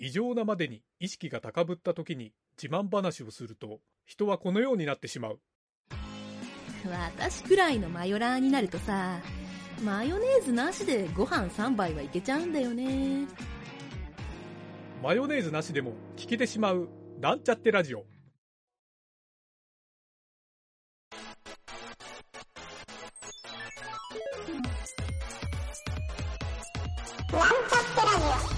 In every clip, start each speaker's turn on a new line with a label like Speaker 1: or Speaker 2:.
Speaker 1: 異常なまでに意識が高ぶった時に自慢話をすると人はこのようになってしまう。
Speaker 2: 私くらいのマヨラーになるとさマヨネーズなしでご飯3杯はいけちゃうんだよね。
Speaker 1: マヨネーズなしでも聞けてしまうなんちゃってラジオ。
Speaker 3: なんちゃってラジ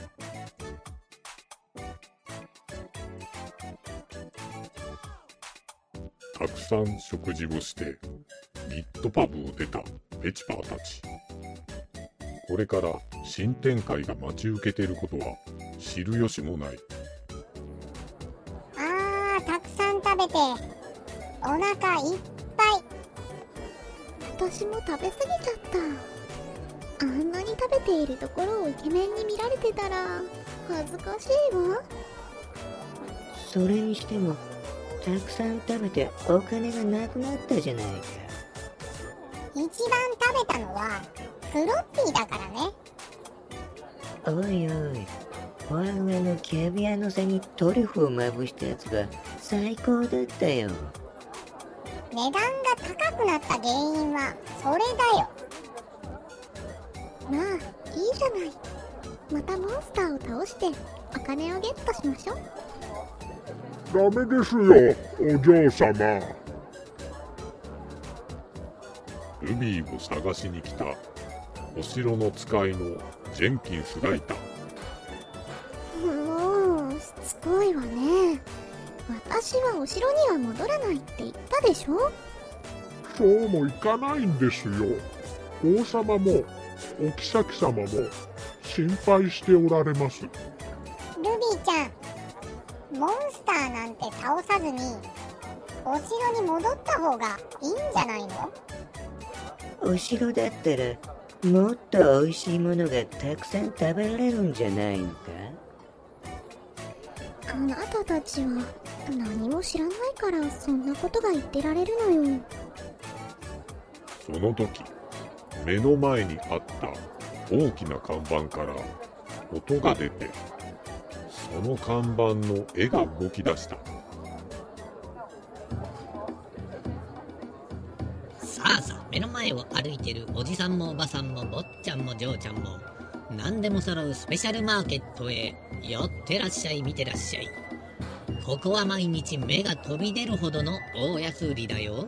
Speaker 4: さん食事をして、ニットパブを出たペチパーたち。これから新展開が待ち受けていることは知る由もない。
Speaker 3: オあーたくさん食べてお腹いっぱい
Speaker 5: 私も食べ過ぎちゃったあんなに食べているところをイケメンに見られてたら恥ずかしいわ
Speaker 6: それにしても、たくさん食べてお金がなくなったじゃないか。
Speaker 3: 一番食べたのはフロッピーだからね
Speaker 6: おいおい、フォアグラのキャビアの背にトリュフをまぶしたやつが最高だったよ。
Speaker 3: 値段が高くなった原因はそれだよ
Speaker 5: まあいいじゃないまたモンスターを倒してお金をゲットしましょう
Speaker 4: ダメですよ、お嬢様。ルビーを探しに来たお城の使いのジェンキンスがいた。
Speaker 5: もうしつこいわね私はお城には戻らないって言ったでしょ？
Speaker 4: そうもいかないんですよ。王様もお妃様も心配しておられます。
Speaker 3: ルビーちゃんモンスターなんて倒さずにお城に戻った方がいいんじゃないの？
Speaker 6: お城だったら、もっと美味しいものがたくさん食べられるんじゃないのか？
Speaker 5: あなたたちは何も知らないからそんなことが言ってられるのよ。
Speaker 4: その時、目の前にあった大きな看板から音が出て、その看板の絵が動き出した。
Speaker 7: さあさあ目の前を歩いてるおじさんもおばさんも坊ちゃんも嬢ちゃんも。何でも揃うスペシャルマーケットへ。寄ってらっしゃい見てらっしゃい。ここは毎日目が飛び出るほどの大安売りだよ。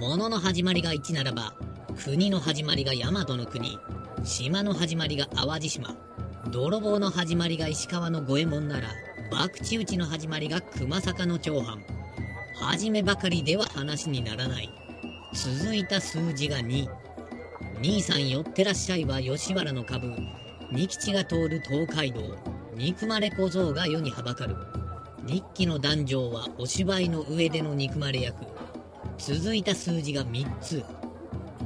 Speaker 7: 物の始まりが1ならば国の始まりが大和の国。島の始まりが淡路島。泥棒の始まりが石川の五右衛門なら博打打ちの始まりが熊坂の長藩初めばかりでは話にならない続いた数字が2。兄さん寄ってらっしゃいは吉原の株。二吉が通る東海道。憎まれ小僧が世にはばかる。日記の壇上はお芝居の上での憎まれ役。続いた数字が3つ。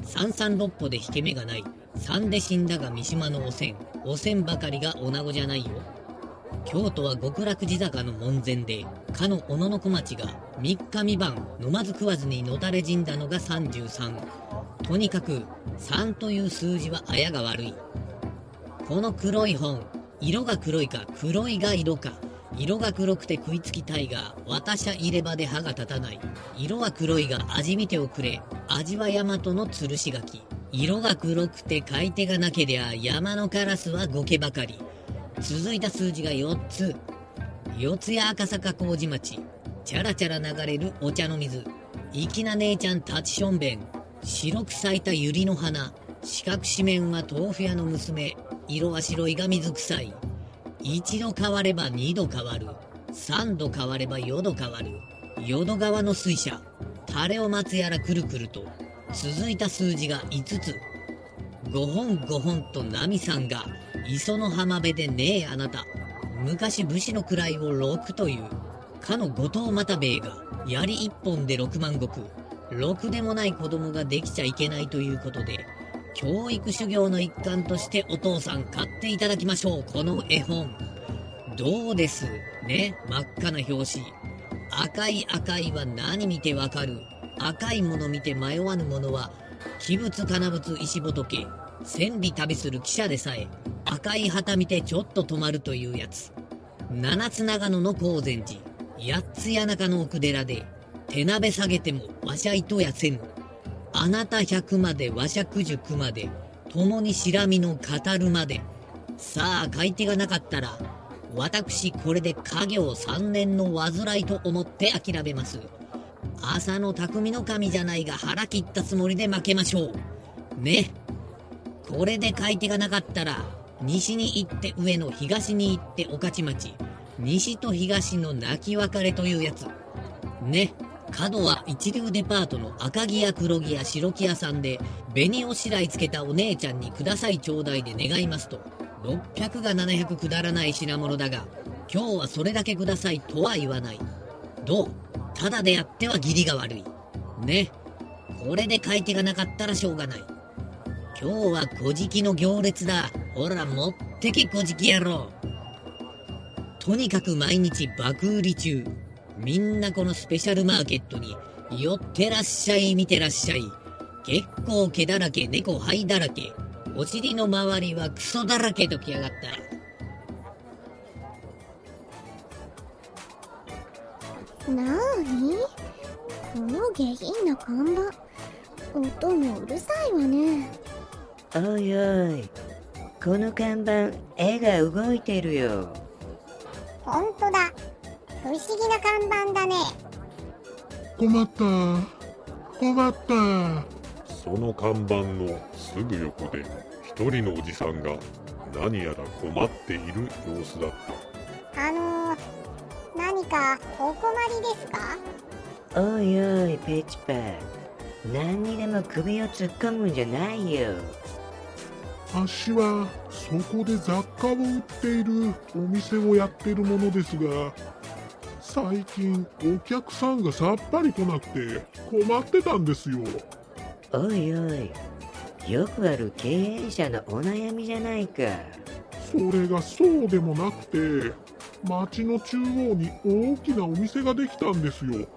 Speaker 7: 三三六歩で引け目がない。三で死んだが三島のおせん。おせんばかりが女子じゃないよ。京都は極楽地坂の門前で、かの小野小町が三日三晩飲まず食わずにのたれ死んだのが33。とにかく3という数字はあやが悪い。この黒い本、色が黒いか黒いが色か。色が黒くて食いつきたいが、私は入れ歯で歯が立たない。色は黒いが味見ておくれ。味は大和の吊るし柿。色が黒くて買い手がなけりゃ山のカラスはゴケばかり。続いた数字が4つ。四谷赤坂麹町。チャラチャラ流れるお茶の水。粋な姉ちゃん立ちしょんべん。白く咲いた百合の花。四角四面は豆腐屋の娘。色は白いが水臭い。一度変われば二度変わる。三度変われば四度変わる。淀川の水車。タレを待つやらくるくると。続いた数字が5つ。5本5本とナミさんが磯の浜辺でねえあなた。昔武士の位を六というかの後藤又兵衛が槍一本で六万石。ろくでもない子供ができちゃいけないということで教育修行の一環としてお父さん買っていただきましょう。この絵本。どうです？ね。真っ赤な表紙。赤い赤いは何見てわかる？赤いもの見て迷わぬものは鬼物金物石仏千里旅する記者でさえ赤い旗見てちょっと止まるというやつ。七つ長野の高禅寺八つ谷中の奥寺で手鍋下げてもわしゃいとやせぬ。あなた百までわしゃ九十九まで共にしらみの語るまで。さあ買い手がなかったら私これで家業三年の患いと思って諦めます。朝の匠の神じゃないが腹切ったつもりで負けましょう。ね。これで買い手がなかったら西に行って上の東に行って御徒町。西と東の泣き別れというやつ。ね。角は一流デパートの赤木や黒木や白木屋さんで紅おしらいつけたお姉ちゃんにくださいちょうだいで願いますと。600が700くだらない品物だが今日はそれだけくださいとは言わない。どう？ただでやっては義理が悪い。ね。これで買い手がなかったらしょうがない。今日は小じの行列だ。ほら持ってけ小じ野郎。とにかく毎日爆売り中。みんなこのスペシャルマーケットに寄ってらっしゃい見てらっしゃい。結構毛だらけ猫灰だらけ。お尻の周りはクソだらけときやがった。
Speaker 5: なーに？この下品な看板。音もうるさいわね。
Speaker 6: おいおい。この看板絵が動いてるよ。
Speaker 3: ほんとだ。不思議な看板だね。
Speaker 4: 困った。困ったその看板のすぐ横で一人のおじさんが何やら困っている様子だった。
Speaker 3: あのー、何かお困りですか？
Speaker 6: おいおいペチパ何にでも首を突っ込むんじゃないよ。
Speaker 8: あっしはそこで雑貨を売っているお店をやってるものですが最近お客さんがさっぱり来なくて困ってたんですよ
Speaker 6: おいおい。よくある経営者のお悩みじゃないか。
Speaker 8: それがそうでもなくて町の中央に大きなお店ができたんですよ。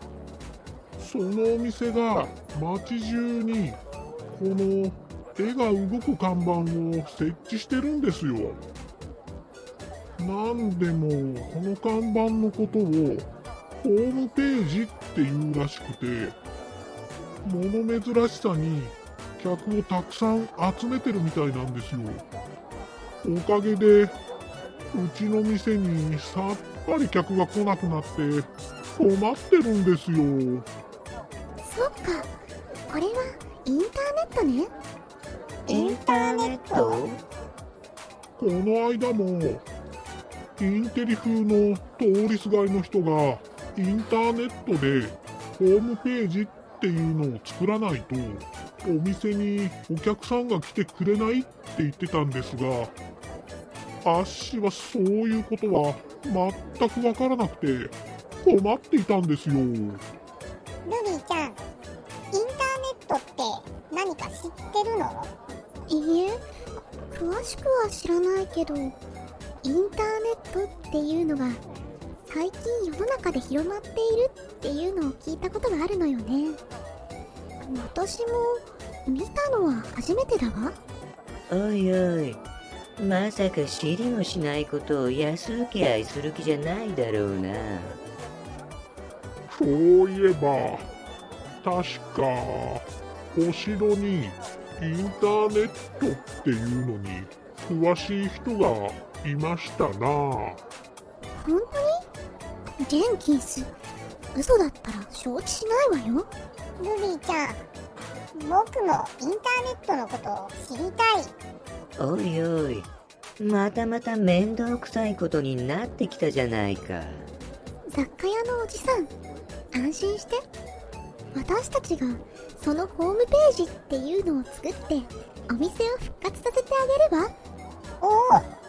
Speaker 8: そのお店が町中にこの絵が動く看板を設置してるんですよ。なんでもこの看板のことをホームページっていうらしくて。物珍しさに客をたくさん集めてるみたいなんですよ。おかげでうちの店にさっぱり客が来なくなって困ってるんですよ。
Speaker 5: そっか。これはインターネットね。
Speaker 6: インターネット？
Speaker 8: この間もインテリ風の通りすがりの人がインターネットでホームページっていうのを作らないとお店にお客さんが来てくれないって言ってたんですがあっしはそういうことは全くわからなくて困っていたんですよ。ルビ
Speaker 3: ーちゃんインターネットって何か知ってるの？
Speaker 5: いいえ詳しくは知らないけどインターネットっていうのが最近世の中で広まっているっていうのを聞いたことがあるのよね。私も見たのは初めてだわ
Speaker 6: おいおい。まさか知りもしないことを安請け合いする気じゃないだろうな。
Speaker 8: そういえば確かお城にインターネットっていうのに詳しい人がいましたな。本
Speaker 5: 当にジェンキンス嘘だったら承知しないわよ。
Speaker 3: ルビーちゃん僕もインターネットのことを知りたい。
Speaker 6: おいおい。またまた面倒くさいことになってきたじゃないか。
Speaker 5: 雑貨屋のおじさん安心して。私たちがそのホームページっていうのを作ってお店を復活させてあげれば。
Speaker 3: おお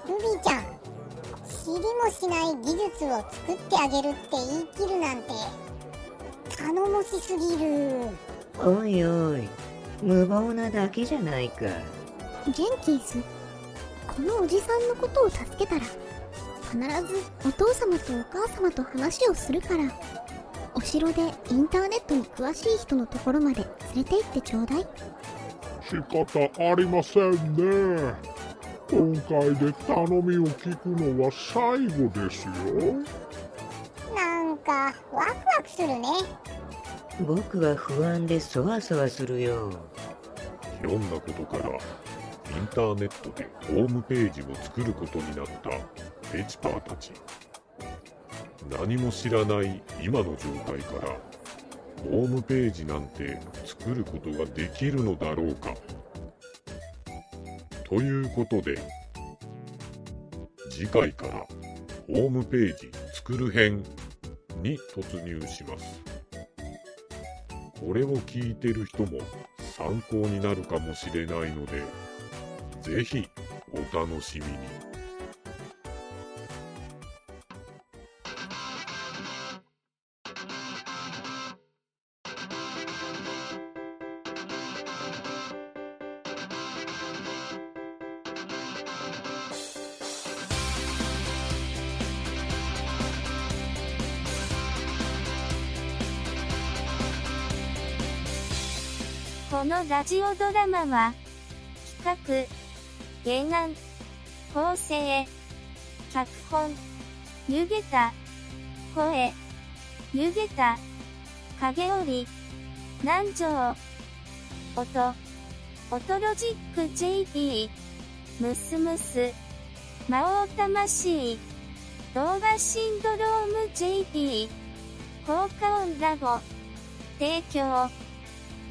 Speaker 3: もしない技術を作ってあげるって言い切るなんて頼もしすぎる。
Speaker 6: おいおい、無謀なだけじゃないか。
Speaker 5: ジェンキンスこのおじさんのことを助けたら必ずお父様とお母様と話をするからお城でインターネットに詳しい人のところまで連れて行ってちょうだい。
Speaker 8: 仕方ありませんね今回で頼みを聞くのは最後ですよ。
Speaker 3: なんかワクワクするね。
Speaker 6: 僕は不安でそわそわするよ。
Speaker 4: ひょんなことからインターネットでホームページを作ることになったペチパーたち。何も知らない今の状態からホームページなんて作ることができるのだろうかということで次回からホームページ作る編に突入します。これを聞いてる人も参考になるかもしれないのでぜひお楽しみに。
Speaker 9: このラジオドラマは、企画、原案、構成、脚本、湯桁、声、湯桁、影織、南條、音、音ロジック JP、ムスムス、魔王魂、動画シンドローム JP、効果音ラボ、提供、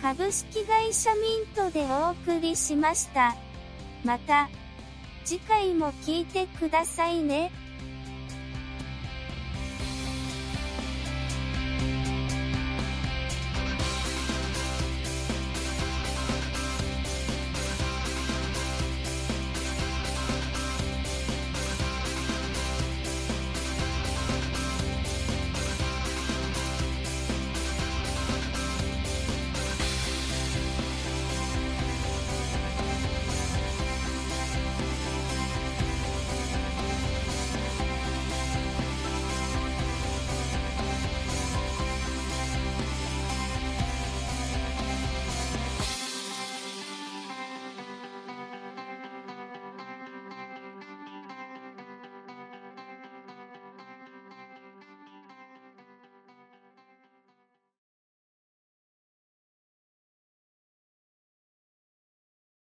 Speaker 9: 株式会社ミントでお送りしました。また、次回も聞いてくださいね。